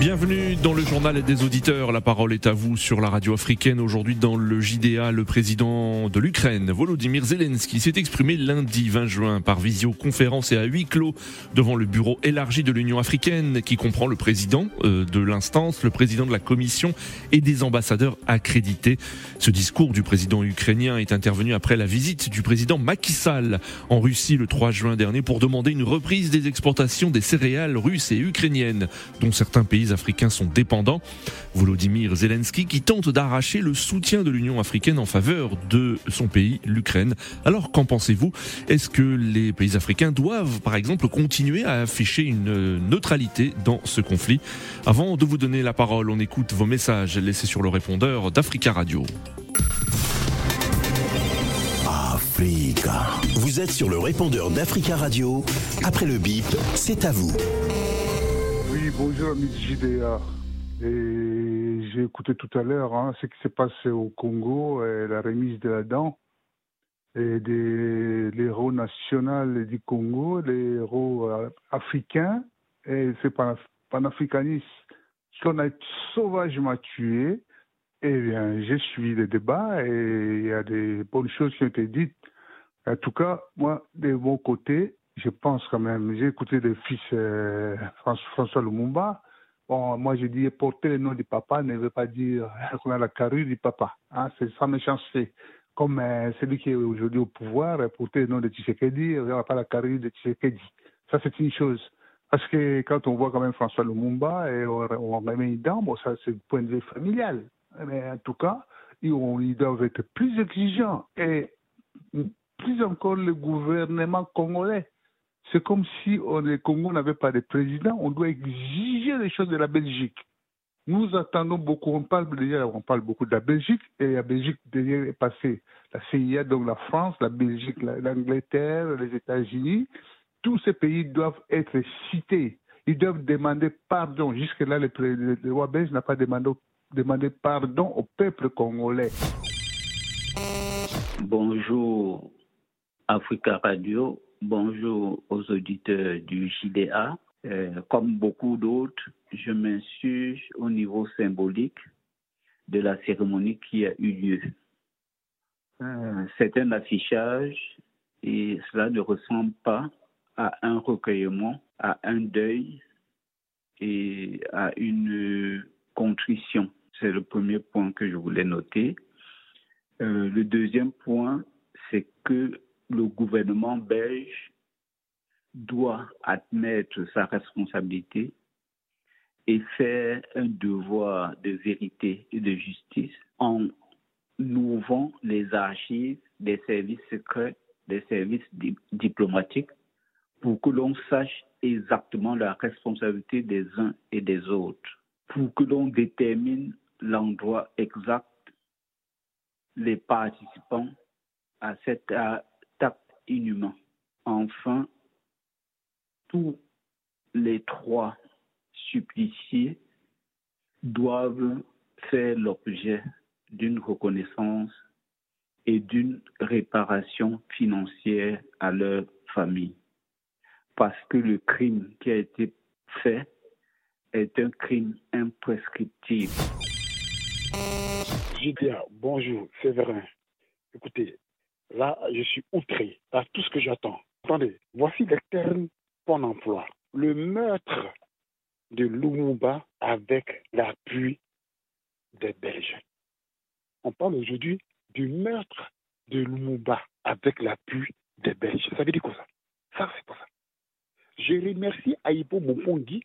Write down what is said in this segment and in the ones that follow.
Bienvenue dans le journal des auditeurs. La parole est à vous sur la radio africaine. Aujourd'hui dans le JDA, le président de l'Ukraine, Volodymyr Zelensky, s'est exprimé lundi 20 juin par visioconférence et à huis clos devant le bureau élargi de l'Union africaine qui comprend le président euh, de l'instance, le président de la commission et des ambassadeurs accrédités. Ce discours du président ukrainien est intervenu après la visite du président Macky en Russie le 3 juin dernier pour demander une reprise des exportations des céréales russes et ukrainiennes dont certains pays africains sont dépendants. Volodymyr Zelensky qui tente d'arracher le soutien de l'Union africaine en faveur de son pays, l'Ukraine. Alors qu'en pensez-vous? Est-ce que les pays africains doivent, par exemple, continuer à afficher une neutralité dans ce conflit? Avant de vous donner la parole, on écoute vos messages laissés sur le répondeur d'Africa Radio. Africa. Vous êtes sur le répondeur d'Africa Radio. Après le bip, c'est à vous. Oui, bonjour, amis JDA. Et j'ai écouté tout à l'heure hein, ce qui s'est passé au Congo, et la remise de la dent, et des héros nationaux du Congo, les héros euh, africains, et c'est panafricanistes qu'on a sauvagement tué. Eh bien, j'ai suivi les débats et il y a des bonnes choses qui ont été dites. En tout cas, moi, de mon côté, je pense quand même, j'ai écouté le fils euh, François Lumumba. Bon, moi je dis porter le nom du papa ne veut pas dire qu'on a la carrure du papa. Hein, c'est sans méchanceté. Comme euh, celui qui est aujourd'hui au pouvoir, porter le nom de Tshisekedi, on n'a pas la carrure de Tshisekedi. Ça c'est une chose. Parce que quand on voit quand même François Lumumba et on, on remet une dent, bon, ça c'est le point de vue familial. Mais en tout cas, ils, ils doivent être plus exigeants et plus encore le gouvernement congolais c'est comme si on, le Congo n'avait pas de président. On doit exiger les choses de la Belgique. Nous attendons beaucoup. On parle déjà, on parle beaucoup de la Belgique et la Belgique derrière est passée. La CIA, donc la France, la Belgique, l'Angleterre, les États-Unis. Tous ces pays doivent être cités. Ils doivent demander pardon. Jusque-là, le, roi belge n'a pas demandé pardon au peuple congolais. Bonjour, Africa Radio. Bonjour aux auditeurs du JDA. Euh, comme beaucoup d'autres, je m'insurge au niveau symbolique de la cérémonie qui a eu lieu. Euh, c'est un affichage et cela ne ressemble pas à un recueillement, à un deuil et à une contrition. C'est le premier point que je voulais noter. Euh, le deuxième point, c'est que le gouvernement belge doit admettre sa responsabilité et faire un devoir de vérité et de justice en ouvrant les archives des services secrets, des services diplomatiques, pour que l'on sache exactement la responsabilité des uns et des autres, pour que l'on détermine l'endroit exact, les participants à cette Enfin, tous les trois suppliciés doivent faire l'objet d'une reconnaissance et d'une réparation financière à leur famille. Parce que le crime qui a été fait est un crime imprescriptible. Bonjour, Séverin. Écoutez, Là, je suis outré par tout ce que j'attends. Attendez, voici les termes qu'on emploie. Le meurtre de Lumumba avec l'appui des Belges. On parle aujourd'hui du meurtre de Lumumba avec l'appui des Belges. Ça veut dire quoi ça? Ça, c'est pas ça? Je remercie Aïpo Mopongi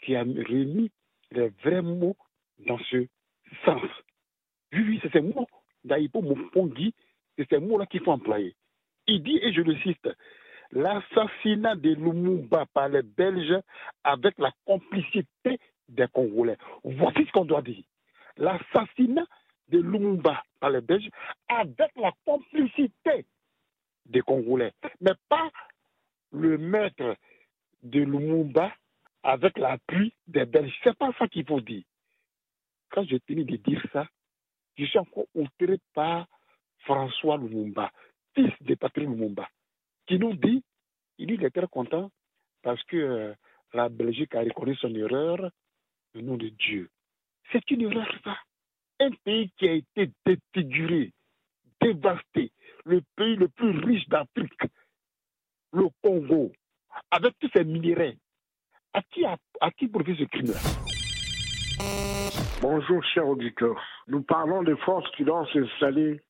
qui a remis les vrais mots dans ce sens. Oui, oui, c'est ces mots d'Aïpo Mopongi c'est ces mots-là qu'il faut employer. Il dit, et je le cite, l'assassinat de Lumumba par les Belges avec la complicité des Congolais. Voici ce qu'on doit dire. L'assassinat de Lumumba par les Belges avec la complicité des Congolais, mais pas le maître de Lumumba avec l'appui des Belges. C'est pas ça qu'il faut dire. Quand je finis de dire ça, je suis encore outré par François Lumumba, fils de Patrick Lumumba. qui nous dit, il dit qu'il est très content parce que euh, la Belgique a reconnu son erreur au nom de Dieu. C'est une erreur, ça. Un pays qui a été défiguré, dévasté, le pays le plus riche d'Afrique, le Congo, avec tous ses minéraux. À qui, à, à qui ce crime-là? Bonjour, chers auditeurs. Nous parlons des forces qui doivent s'installer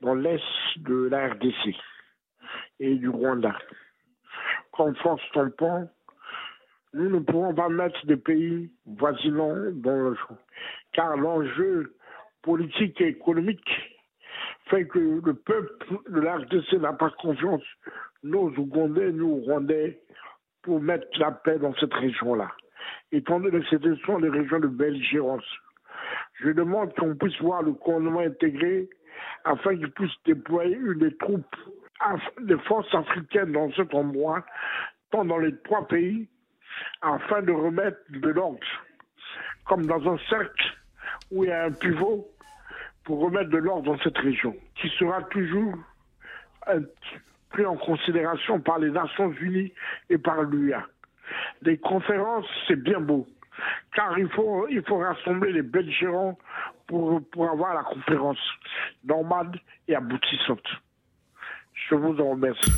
dans l'est de la RDC et du Rwanda. Comme force tampon, nous ne pouvons pas mettre des pays voisinants dans le jeu. Car l'enjeu politique et économique fait que le peuple de la RDC n'a pas confiance, nos Ougandais, nous Rwandais, pour mettre la paix dans cette région-là. Étant donné que ce sont les régions de belligérance, je demande qu'on puisse voir le gouvernement intégré afin qu'il puisse déployer des troupes, des forces africaines dans cet endroit, tant dans les trois pays, afin de remettre de l'ordre, comme dans un cercle où il y a un pivot, pour remettre de l'ordre dans cette région, qui sera toujours pris en considération par les Nations Unies et par l'UA. Les conférences, c'est bien beau, car il faut, il faut rassembler les belligérants pour, avoir la conférence normale et aboutissante. Je vous en remercie.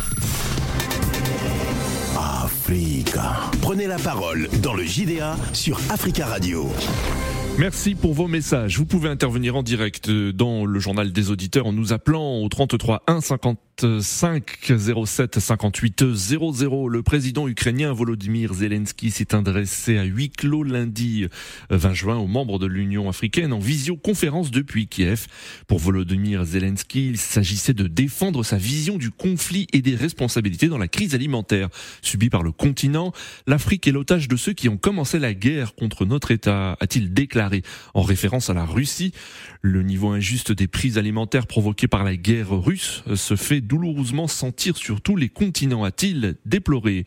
Africa. Prenez la parole dans le JDA sur Africa Radio. Merci pour vos messages. Vous pouvez intervenir en direct dans le journal des auditeurs en nous appelant au 33 1 55 07 58 00. Le président ukrainien Volodymyr Zelensky s'est adressé à huis clos lundi 20 juin aux membres de l'Union africaine en visioconférence depuis Kiev. Pour Volodymyr Zelensky, il s'agissait de défendre sa vision du conflit et des responsabilités dans la crise alimentaire subie par le continent. L'Afrique est l'otage de ceux qui ont commencé la guerre contre notre État, a-t-il déclaré en référence à la Russie. Le niveau injuste des prix alimentaires provoqué par la guerre russe se fait douloureusement sentir sur tous les continents, a-t-il déploré.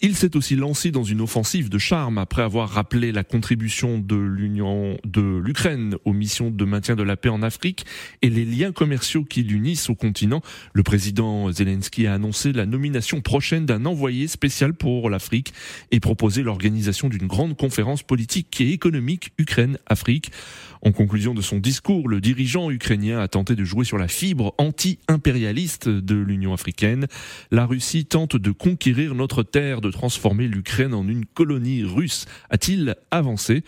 Il s'est aussi lancé dans une offensive de charme après avoir rappelé la contribution de l'Union de l'Ukraine aux missions de maintien de la paix en Afrique et les liens commerciaux qui l'unissent au continent. Le président Zelensky a annoncé la nomination prochaine d'un envoyé spécial pour l'Afrique et proposé l'organisation d'une grande conférence politique et économique ukrainienne En conclusion de son discours, le dirigeant ukrainien a tenté de jouer sur la fibre anti-impérialiste de l'Union africaine. La Russie tente de conquérir notre terre, de transformer l'Ukraine en une colonie russe, a-t-il avancé?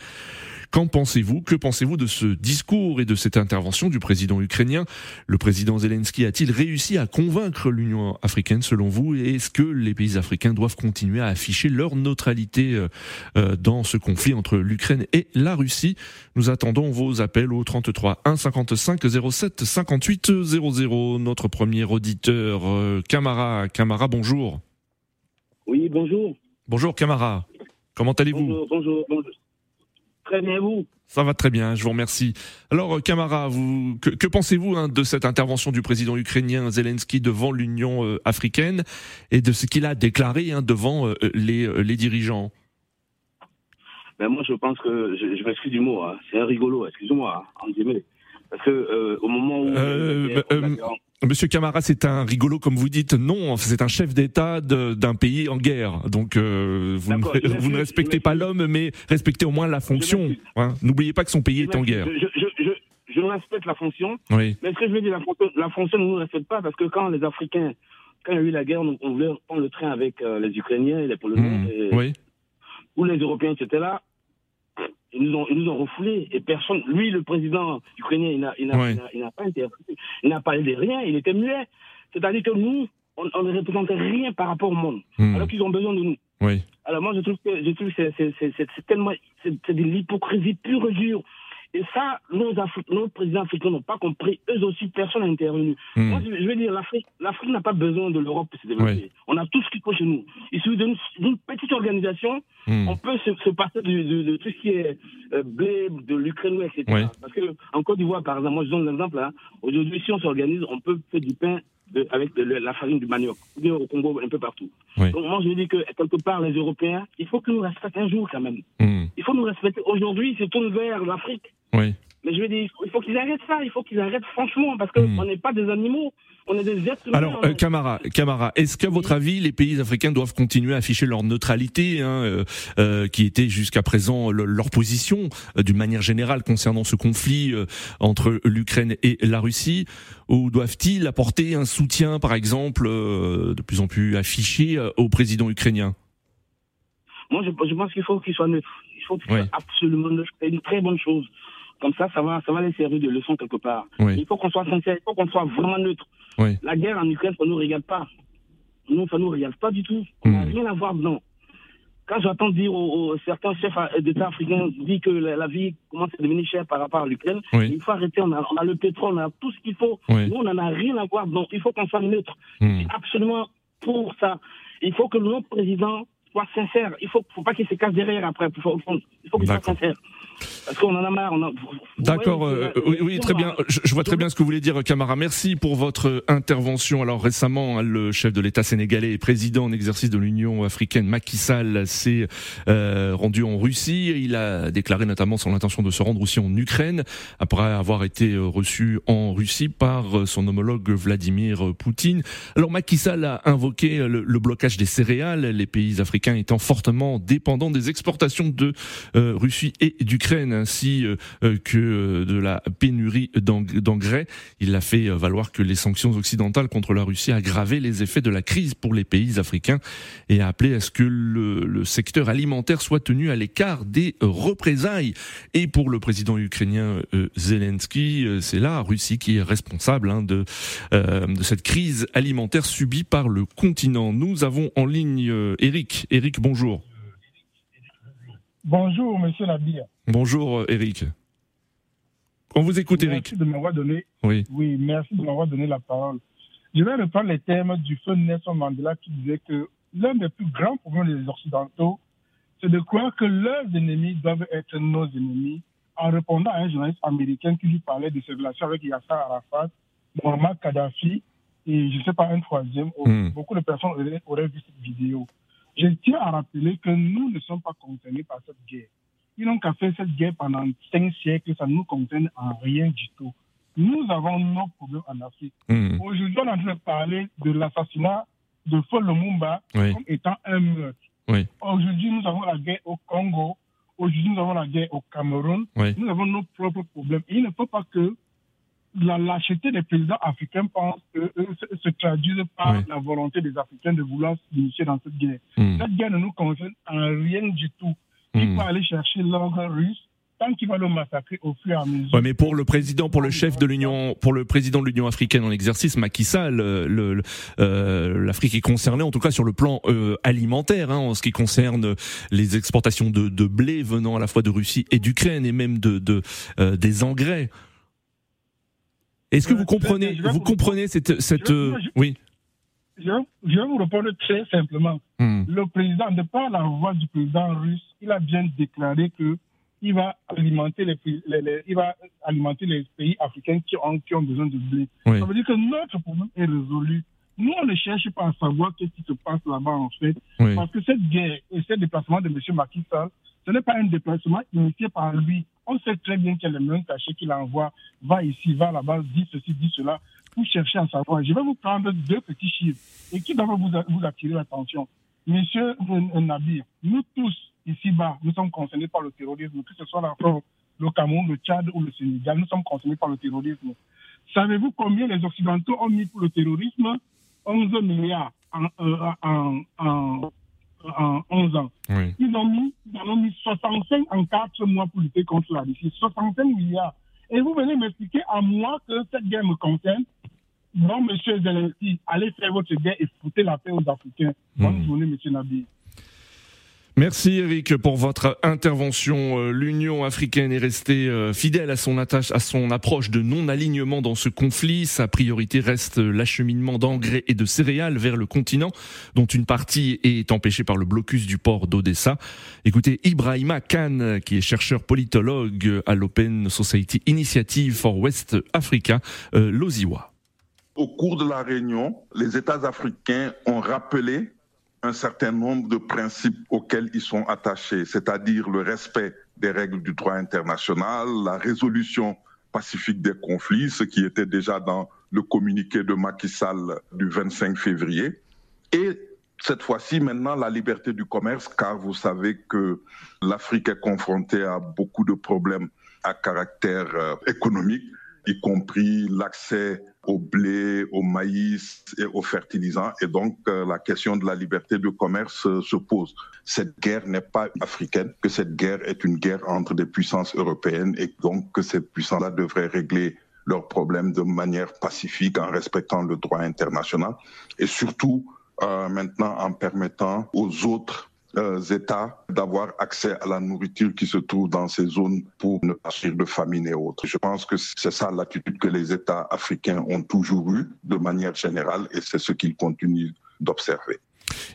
Qu'en pensez-vous? Que pensez-vous de ce discours et de cette intervention du président ukrainien? Le président Zelensky a-t-il réussi à convaincre l'Union africaine selon vous? Et est-ce que les pays africains doivent continuer à afficher leur neutralité euh, euh, dans ce conflit entre l'Ukraine et la Russie? Nous attendons vos appels au 33 1 55 07 58 00. Notre premier auditeur, euh, Camara. Camara, bonjour. Oui, bonjour. Bonjour Camara. Comment allez-vous? Bonjour, bonjour, bonjour. Très bien, vous Ça va très bien, je vous remercie. Alors, Camara, vous, que, que pensez-vous hein, de cette intervention du président ukrainien Zelensky devant l'Union euh, africaine et de ce qu'il a déclaré hein, devant euh, les, euh, les dirigeants? Ben Moi, je pense que, je, je m'excuse du mot, hein, c'est un rigolo, excusez-moi, hein, en guillemets. Parce que euh, au moment où... Monsieur Camara, c'est un rigolo, comme vous dites. Non, c'est un chef d'État d'un pays en guerre. Donc, euh, vous, ne, vous ne respectez pas l'homme, mais respectez au moins la fonction. Hein. N'oubliez pas que son pays est en guerre. Je, je, respecte la fonction. Oui. Mais ce que je veux dire, la fonction, la fonction ne nous respecte pas parce que quand les Africains, quand il y a eu la guerre, on, on voulait prendre le train avec euh, les Ukrainiens et les Polonais. Mmh. Et, oui. Ou les Européens, etc. là. Ils nous ont, ils nous ont refoulés et personne. Lui, le président ukrainien, il n'a, il n'a, Ouais. il n'a- pas. Il n'a parlé de rien. Il était muet. C'est-à-dire que nous, on, on ne représentait rien par rapport au monde, Mmh. alors qu'ils ont besoin de nous. Oui. Alors moi, je trouve que, je trouve que c'est, tellement, c'est de l'hypocrisie pure et dure. Et ça, nos, Afri- nos présidents africains n'ont pas compris. Eux aussi, personne n'a intervenu. Mmh. Moi, je, veux dire, l'Afrique, n'a pas besoin de l'Europe pour se développer. On a tout ce qu'il faut chez nous. Il suffit d'une, petite organisation, Mmh. on peut se, se passer de, de- de tout ce qui est euh, blé, de l'Ukraine, etc. Parce que en Côte d'Ivoire, par exemple, moi je donne l'exemple, hein, aujourd'hui, si on s'organise, on peut faire du pain de- avec de la farine du manioc, bien au Congo, un peu partout. Donc moi je dis que quelque part, les Européens, il faut qu'ils nous respectent un jour quand même. Mmh. Il faut nous respecter. Aujourd'hui, ils se tournent vers l'Afrique. Oui. Mais je veux dire, il faut qu'ils arrêtent ça, il faut qu'ils arrêtent franchement, parce qu'on Hmm. n'est pas des animaux, on est des êtres humains. Alors, euh, Camara, Camara, est-ce qu'à votre avis, les pays africains doivent continuer à afficher leur neutralité, hein, euh, euh, qui était jusqu'à présent le- leur position, euh, d'une manière générale, concernant ce conflit euh, entre l'Ukraine et la Russie, ou doivent-ils apporter un soutien, par exemple, euh, de plus en plus affiché euh, au président ukrainien? Moi, je, je pense qu'il faut qu'il soit neutre. Il faut qu'il soit absolument neutre. C'est une très bonne chose. Comme ça, ça va, ça va les servir de leçon quelque part. Oui. Il faut qu'on soit sincère, il faut qu'on soit vraiment neutre. Oui. La guerre en Ukraine, ça ne nous regarde pas. Nous, ça ne nous regarde pas du tout. On n'a Hmm. rien à voir dedans. Quand j'entends dire aux, aux- certains chefs d'État africains dire que la, la vie commence à devenir chère par rapport à l'Ukraine, Oui. il faut arrêter. On a, on a le pétrole, on a tout ce qu'il faut. Nous, on n'en a rien à voir dedans. Il faut qu'on soit neutre. Hmm. Absolument pour ça. Il faut que notre président soit sincère. Il faut, faut pas qu'il se cache derrière après. Il faut, il faut qu'il soit sincère. Parce qu'on en a marre. on a- vous- vous D'accord, euh, c'est- oui, oui, très bien. Je, je vois très bien ce que vous voulez dire, Camara. Merci pour votre intervention. Alors récemment, hein, le chef de l'État sénégalais et président en exercice de l'Union africaine, Macky Sall, s'est euh, rendu en Russie. Il a déclaré notamment son intention de se rendre aussi en Ukraine après avoir été euh, reçu en Russie par euh, son homologue Vladimir Poutine. Alors Macky Sall a invoqué euh, le, le blocage des céréales, les pays africains étant fortement dépendants des exportations de euh, Russie et d'Ukraine, ainsi euh, euh, que euh, de la pénurie d'eng- d'engrais. Il a fait valoir que les sanctions occidentales contre la Russie aggravaient les effets de la crise pour les pays africains et a appelé à ce que le, secteur alimentaire soit tenu à l'écart des représailles. Et pour le président ukrainien Zelensky, c'est la Russie qui est responsable hein, de, de cette crise alimentaire subie par le continent. Nous avons en ligne Eric. Eric, bonjour. Bonjour, monsieur Nabir. Bonjour euh, Eric. On vous écoute Eric. Merci de m'avoir donné, Oui. oui, merci de m'avoir donné la parole. Je vais reprendre les thèmes du feu Nelson Mandela qui disait que l'un des plus grands problèmes des Occidentaux, c'est de croire que leurs ennemis doivent être nos ennemis, en répondant à un journaliste américain qui lui parlait de ses relations avec Yasser Arafat, Muammar Kadhafi et je ne sais pas un troisième. Hmm. Beaucoup de personnes auraient, auraient vu cette vidéo. Je tiens à rappeler que nous ne sommes pas concernés par cette guerre. Ils n'ont qu'à faire cette guerre pendant cinq siècles, ça ne nous concerne en rien du tout. Nous avons nos problèmes en Afrique. Hmm. Aujourd'hui, on est en train de parler de l'assassinat de Paul Lumumba Oui. comme étant un meurtre. Oui. Aujourd'hui, nous avons la guerre au Congo. Aujourd'hui, nous avons la guerre au Cameroun. Oui. Nous avons nos propres problèmes. Et il ne faut pas que la lâcheté des présidents africains pense eux se, se traduise par Oui. la volonté des Africains de vouloir s'initier dans cette guerre. Hmm. Cette guerre ne nous concerne en rien du tout. Il Hmm. faut aller chercher l'ordre russe tant qu'il va le massacrer au fur et à mesure. Ouais, mais pour le président, pour le chef de l'Union, pour le président de l'Union africaine en exercice, Macky Sall, le- euh, l'Afrique est concernée, en tout cas sur le plan euh, alimentaire, hein, en ce qui concerne les exportations de, de blé venant à la fois de Russie et d'Ukraine, et même de, de euh, des engrais. Est-ce que Euh, vous comprenez, vous comprenez cette, cette, oui, Je, je vais vous répondre très simplement. Hmm. Le président, de par la voix du président russe, il a bien déclaré que il va alimenter les, pays- les- les- il va alimenter les pays africains qui ont, qui ont besoin de blé. oui, Ça veut dire que notre problème est résolu. Nous, on ne cherche pas à savoir ce qui se passe là-bas, en fait. oui. Parce que cette guerre et ce déplacement de M. Macky Sall, ce n'est pas un déplacement initié par lui. On sait très bien qu'il y a le même cachet qu'il envoie, va ici, va là-bas, dit ceci, dit cela, pour chercher à savoir. Je vais vous prendre deux petits chiffres et qui doivent vous, attirer l'attention. Monsieur Nabir, nous tous, ici-bas, nous sommes concernés par le terrorisme, que ce soit la France, le Cameroun, le Tchad ou le Sénégal, nous sommes concernés par le terrorisme. Savez-vous combien les Occidentaux ont mis pour le terrorisme? 11 milliards en, euh, en 11 ans. oui. Ils ont, mis, ils en ont mis 65 en 4 mois pour lutter contre la Russie. 65 milliards. Et vous venez m'expliquer à moi que cette guerre me concerne. Non, monsieur Zelensky, allez faire votre guerre et foutez la paix aux Africains. Bonne Hmm. journée, monsieur Nabi. Merci Eric pour votre intervention. Euh, L'Union africaine est restée euh, fidèle à son attache, à son approche de non-alignement dans ce conflit. Sa priorité reste l'acheminement d'engrais et de céréales vers le continent, dont une partie est empêchée par le blocus du port d'Odessa. Écoutez Ibrahima Khan, qui est chercheur politologue à l'Open Society Initiative for West Africa, euh, l'Oziwa. Au cours de la réunion, les États africains ont rappelé un certain nombre de principes auxquels ils sont attachés, c'est-à-dire le respect des règles du droit international, la résolution pacifique des conflits, ce qui était déjà dans le communiqué de Macky Sall du 25 février. Et cette fois-ci, maintenant, la liberté du commerce, car vous savez que l'Afrique est confrontée à beaucoup de problèmes à caractère euh, économique, y compris l'accès au blé, au maïs et aux fertilisants. Et donc, euh, la question de la liberté de commerce euh, se pose. Cette guerre n'est pas africaine, que cette guerre est une guerre entre des puissances européennes et donc que ces puissances-là devraient régler leurs problèmes de manière pacifique en respectant le droit international et surtout euh, maintenant en permettant aux autres euh, États d'avoir accès à la nourriture qui se trouve dans ces zones pour ne pas subir de famine et autres. Je pense que c'est ça l'attitude que les États africains ont toujours eue de manière générale et c'est ce qu'ils continuent d'observer.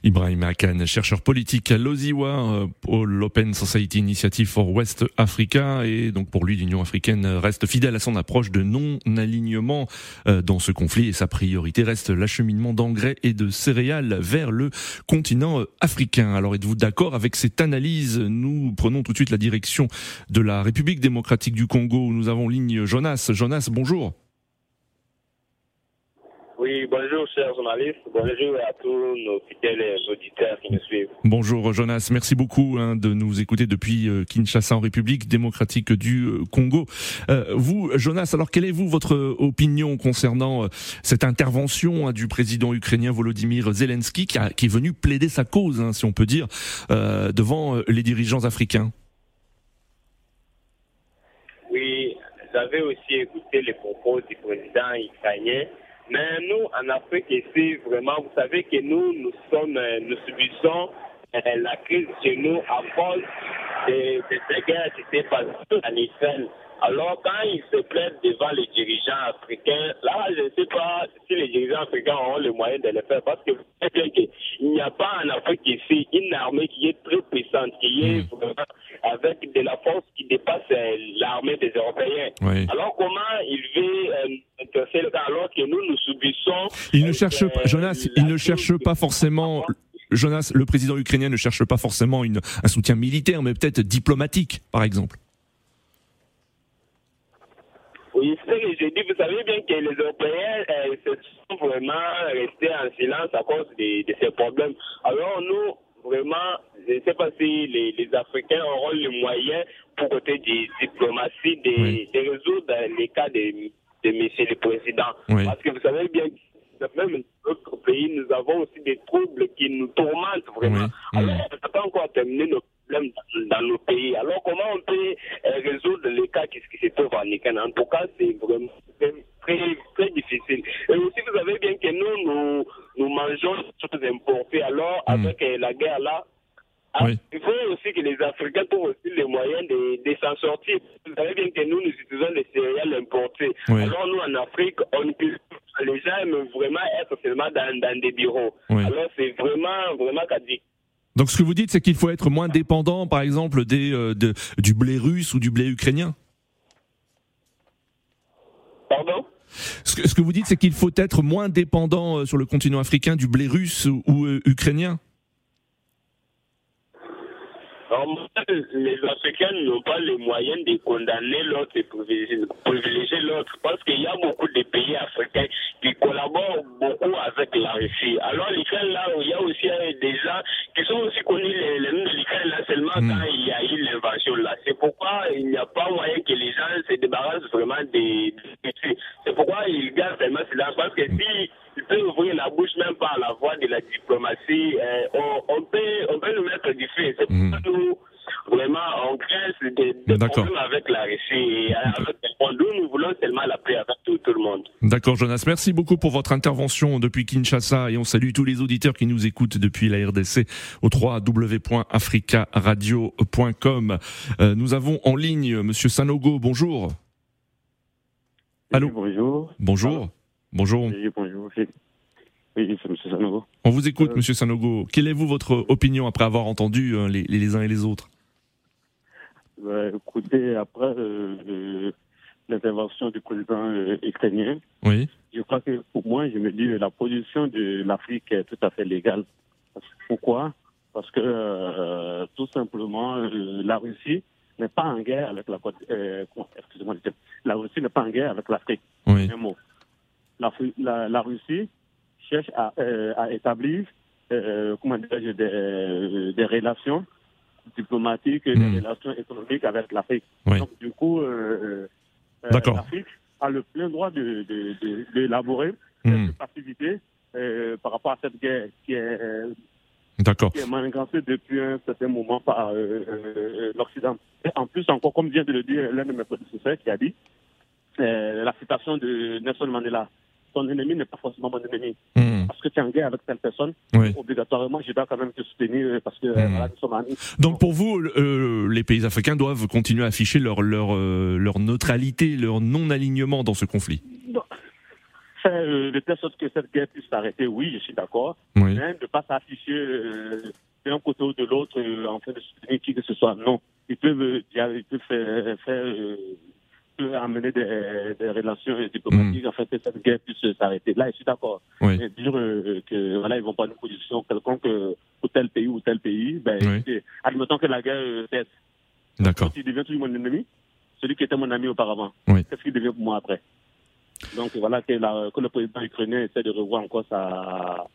Ibrahim Akan, chercheur politique à l'OSIWA, pour euh, l'Open Society Initiative for West Africa, et donc pour lui, l'Union africaine reste fidèle à son approche de non-alignement euh, dans ce conflit, et sa priorité reste l'acheminement d'engrais et de céréales vers le continent euh, africain. Alors êtes-vous d'accord avec cette analyse? Nous prenons tout de suite la direction de la République démocratique du Congo, où nous avons ligne Jonas. Jonas, bonjour. Oui, bonjour chers journalistes, bonjour à tous nos fidèles auditeurs qui nous suivent. Bonjour Jonas, merci beaucoup hein, de nous écouter depuis euh, Kinshasa en République démocratique du euh, Congo. Euh, vous, Jonas, alors quelle est vous votre opinion concernant cette intervention hein, du président ukrainien Volodymyr Zelensky qui, a, qui, est venu plaider sa cause, hein, si on peut dire, devant les dirigeants africains? Oui, j'avais aussi écouté les propos du président ukrainien mais nous, en Afrique ici, vraiment, vous savez que nous, nous sommes, euh, nous subissons euh, la crise chez nous à cause de, de ces guerres qui s'est passées en Israël. Alors, quand ils se plaignent devant les dirigeants africains, là, je ne sais pas si les dirigeants africains auront le moyen de le faire, parce que vous savez qu'il n'y a pas en Afrique ici une armée qui est très puissante, qui est hmm. vraiment avec de la force qui dépasse euh, l'armée des Européens. Alors, comment il veut euh, interférer alors que nous, nous subissons... Il ne cherche pas, Jonas, il ne cherche pas forcément... Jonas, le président ukrainien ne cherche pas forcément une, un soutien militaire, mais peut-être diplomatique, par exemple. Oui, ce que je dis, vous savez bien que les Européens euh, se sont vraiment restés en silence à cause de, ces problèmes. Alors nous, vraiment, je ne sais pas si les, Africains auront les moyens pour côté de diplomatie de, résoudre les cas de, de Monsieur le Président. Parce que vous savez bien que même dans notre pays, nous avons aussi des troubles qui nous tourmentent vraiment. Alors, on n'a pas encore terminé nos problèmes dans nos pays. Alors, comment on peut euh, résoudre les cas qui, se trouvent en Nikan En tout cas, c'est vraiment très, très difficile. Et aussi, vous savez bien que nous, nous, nous mangeons des choses importées. Alors, hmm. avec euh, la guerre là, ah, Il faut aussi que les Africains trouvent aussi les moyens de, de s'en sortir. Vous savez bien que nous, nous utilisons des céréales importées. Alors nous, en Afrique, on les gens aiment vraiment être seulement dans, dans des bureaux. Alors c'est vraiment, vraiment donc ce que vous dites, c'est qu'il faut être moins dépendant, par exemple, des, euh, du blé russe ou du blé ukrainien? Pardon? Ce que, ce que, vous dites, c'est qu'il faut être moins dépendant euh, sur le continent africain du blé russe ou, euh, ukrainien? Les Africains n'ont pas les moyens de condamner l'autre et privilégier l'autre parce qu'il y a beaucoup de pays africains qui collaborent beaucoup avec la Russie. Alors l'Ukraine, là, il y a aussi des gens qui sont aussi connus, les, les noms de l'Ukraine, là, seulement hmm. quand il y a eu l'invasion, là. C'est pourquoi il n'y a pas moyen que les gens se débarrassent vraiment des... C'est pourquoi ils gardent seulement silence parce que si peut ouvrir la bouche même par la voie de la diplomatie. Euh, on, peut, on peut nous mettre du feu. C'est mmh. pour nous, vraiment, on crée des, des problèmes avec la Russie. Et avec nous, nous voulons seulement la paix avec tout, tout le monde. D'accord, Jonas. Merci beaucoup pour votre intervention depuis Kinshasa et on salue tous les auditeurs qui nous écoutent depuis la RDC au www.africaradio.com. Euh, nous avons en ligne Monsieur Sanogo. Bonjour. Allô. bonjour. Bonjour. Bonjour. Oui, bonjour. Oui, c'est M. Sanogo. On vous écoute, M. Euh, Sanogo. Quelle est vous votre opinion après avoir entendu euh, les, les, uns et les autres? Bah, Écoutez, après euh, l'intervention du président ukrainien, oui. je crois que pour moi, je me dis la position de l'Afrique est tout à fait légale. Pourquoi? Parce que tout simplement, la Russie n'est pas en guerre avec la Côte. Euh, excusez-moi, la Russie n'est pas en guerre avec l'Afrique. Oui. La, la, la, Russie cherche à, euh, à établir euh, comment des, des relations diplomatiques et des Hmm. relations économiques avec l'Afrique. Oui. Donc, du coup, euh, euh, l'Afrique a le plein droit de, de, de, d'élaborer Hmm. cette passivité euh, par rapport à cette guerre qui est, euh, D'accord. qui est depuis un certain moment par euh, euh, l'Occident. Et en plus, encore, comme vient de le dire l'un de mes prédécesseurs qui a dit, euh, la citation de Nelson Mandela, ton ennemi n'est pas forcément mon ennemi. Hmm. Parce que tu es en guerre avec telle personne, Oui. obligatoirement, je dois quand même te soutenir parce que Hmm. voilà, nous sommes amis. Donc pour vous, euh, les pays africains doivent continuer à afficher leur leur euh, leur neutralité, leur non-alignement dans ce conflit. Euh, de telle sorte que cette guerre puisse s'arrêter, oui, je suis d'accord. Oui. Mais de ne pas s'afficher d'un côté ou de l'autre en train de soutenir qui que ce soit. Non. Ils peuvent, ils peuvent faire, faire amener des, des relations diplomatiques afin que cette guerre puisse s'arrêter. Là, je suis d'accord. Oui. Dire euh, que voilà, ils vont pas une position quelconque euh, pour tel pays ou tel pays, ben, Oui. admettons que la guerre euh, cesse. D'accord. Quand il devient toujours mon ennemi, celui qui était mon ami auparavant, Oui. qu'est-ce qu'il devient pour moi après? Donc voilà que, la- que le président ukrainien essaie de revoir encore sa,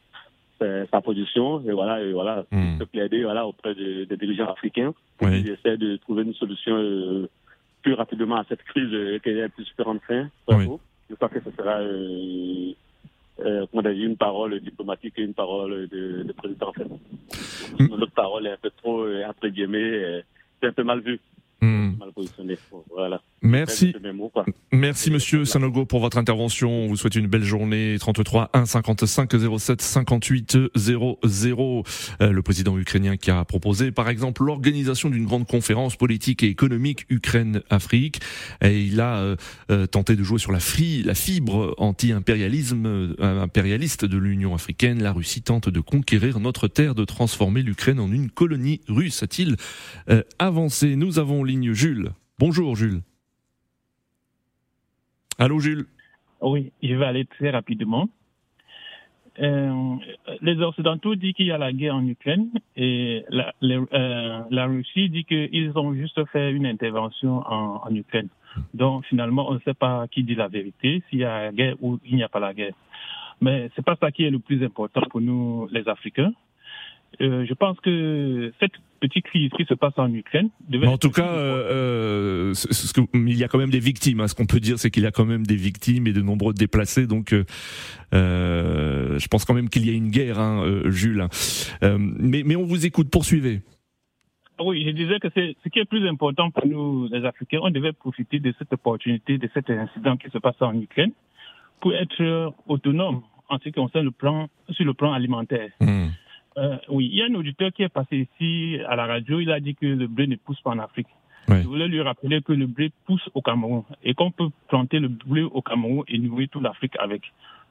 sa, position et voilà, et voilà, de plaider voilà, auprès des, dirigeants africains pour Oui. qu'ils essaient de trouver une solution euh, plus rapidement à cette crise qu'elle puisse prendre fin. Oui. Je crois que ce sera euh, euh, une parole diplomatique et une parole de, de président en fait. Notre parole est un peu trop, euh, entre guillemets, euh, c'est un peu mal vu, Voilà. Merci. Mots. Merci Monsieur Sanogo pour votre intervention. On vous souhaite une belle journée. 33 1 55 07 58 00. Euh, le président ukrainien qui a proposé par exemple l'organisation d'une grande conférence politique et économique Ukraine-Afrique. Et il a euh, euh, tenté de jouer sur la, fri- la fibre anti-impérialisme euh, impérialiste de l'Union africaine. La Russie tente de conquérir notre terre, de transformer l'Ukraine en une colonie russe, a-t-il euh, avancé. Nous avons ligne Bonjour Jules. Allô Jules Oui, je vais aller très rapidement. Euh, les Occidentaux disent qu'il y a la guerre en Ukraine et la, euh, Russie dit qu'ils ont juste fait une intervention en, en Ukraine. Donc finalement, on ne sait pas qui dit la vérité, s'il y a la guerre ou il n'y a pas la guerre. Mais c'est pas ça qui est le plus important pour nous, les Africains. Euh, je pense que cette petite crise qui se passe en Ukraine Mais En tout cas, euh, euh, ce- ce que- il y a quand même des victimes. hein. Ce qu'on peut dire, c'est qu'il y a quand même des victimes et de nombreux déplacés. Donc, euh, je pense quand même qu'il y a une guerre, hein, Jules. Mais, mais on vous écoute. Poursuivez. Oui, je disais que c'est ce qui est plus important pour nous, les Africains. On devait profiter de cette opportunité, de cet incident qui se passe en Ukraine, pour être autonome en ce qui concerne le plan, sur le plan alimentaire. Hmm. Euh, oui, il y a un auditeur qui est passé ici à la radio. Il a dit que le blé ne pousse pas en Afrique. Oui. Je voulais lui rappeler que le blé pousse au Cameroun et qu'on peut planter le blé au Cameroun et nourrir toute l'Afrique avec.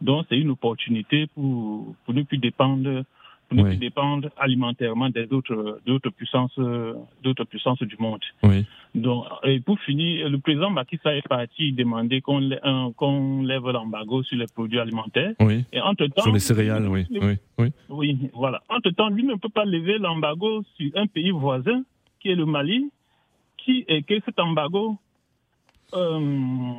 Donc, c'est une opportunité pour, pour ne plus dépendre, Oui. plus dépendre alimentairement des autres, d'autres puissances, d'autres puissances du monde. Oui. Donc, et pour finir, le président Macky Sall est parti demander qu'on euh, lève l'embargo sur les produits alimentaires. Oui. Et Sur les céréales, oui. Oui. Oui. oui, voilà. Entre-temps, lui ne peut pas lever l'embargo sur un pays voisin, qui est le Mali, qui et que cet embargo euh,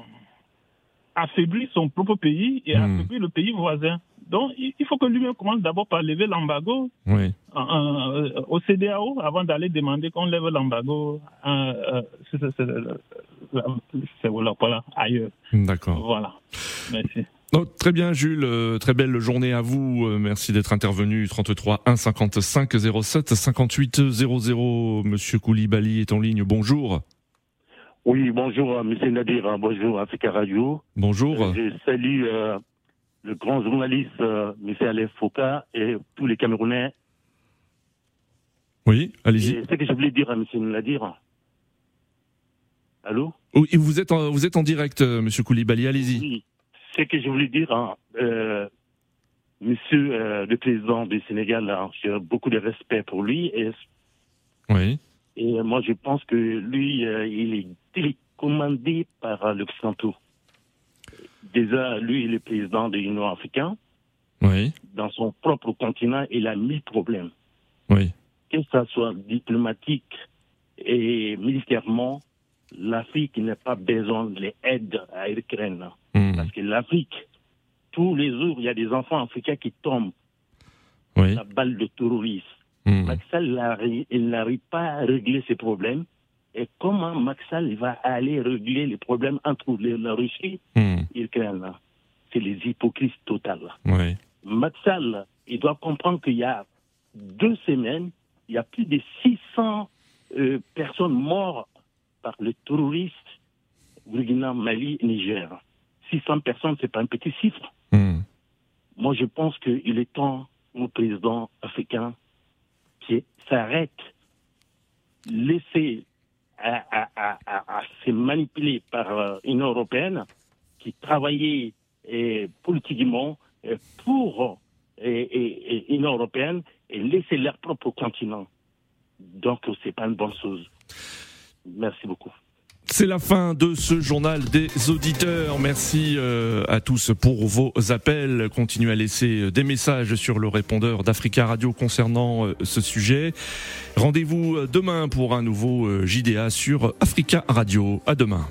affaiblit son propre pays et Hmm. affaiblit le pays voisin. Donc, il faut que lui-même commence d'abord par lever l'embargo Oui. euh, au CDAO avant d'aller demander qu'on lève l'embargo euh, euh, c'est- c'est- c'est- c'est- voilà, voilà, ailleurs. D'accord. Voilà. Merci. Oh, très bien, Jules. Très belle journée à vous. Merci d'être intervenu. 33 1 55 07 58 00. Monsieur Koulibaly est en ligne. Bonjour. Oui, bonjour, Monsieur Nadir, bonjour Africa Radio. Bonjour. Je salue euh, le grand journaliste euh, Monsieur Alain Foucault et tous les Camerounais. Oui, allez-y. Et ce que je voulais dire à Monsieur Nadir. Allô Oui, vous êtes en, vous êtes en direct, euh, Monsieur Koulibaly. Allez-y. Oui, ce que je voulais dire, hein, euh, Monsieur euh, le président du Sénégal, hein, j'ai beaucoup de respect pour lui et, Oui. et moi je pense que lui, il est télécommandé par l'Occidentaux. Déjà, lui, il est président de l'Union africaine. Oui. Dans son propre continent, il a mille problèmes. Oui. Que ça soit diplomatique, et militairement, l'Afrique n'a pas besoin de l'aide à l'Ukraine. Hmm. Parce que l'Afrique, tous les jours, il y a des enfants africains qui tombent. La balle de terrorisme. Hmm. Maxal, il n'arrive- pas à régler ces problèmes. Et comment Maxal va aller régler les problèmes entre la Russie Hmm. et l'Ukraine C'est les hypocrites totales. Maxal, il doit comprendre qu'il y a deux semaines, il y a plus de 600 euh, personnes mortes par les terroristes Burkina, Mali, Niger. 600 personnes, c'est pas un petit chiffre. Hmm. Moi, je pense qu'il est temps, au président africain, qui s'arrête, laisser à, à- à- à- se manipuler par euh, une européenne qui travaillait euh, politiquement euh, pour euh, une européenne et laisser leur propre continent. Donc, c'est pas une bonne chose. Merci beaucoup. C'est la fin de ce journal des auditeurs. Merci euh, à tous pour vos appels. Continuez à laisser des messages sur le répondeur d'Africa Radio concernant euh, ce sujet. Rendez-vous euh, demain pour un nouveau euh, JDA sur Africa Radio. À demain.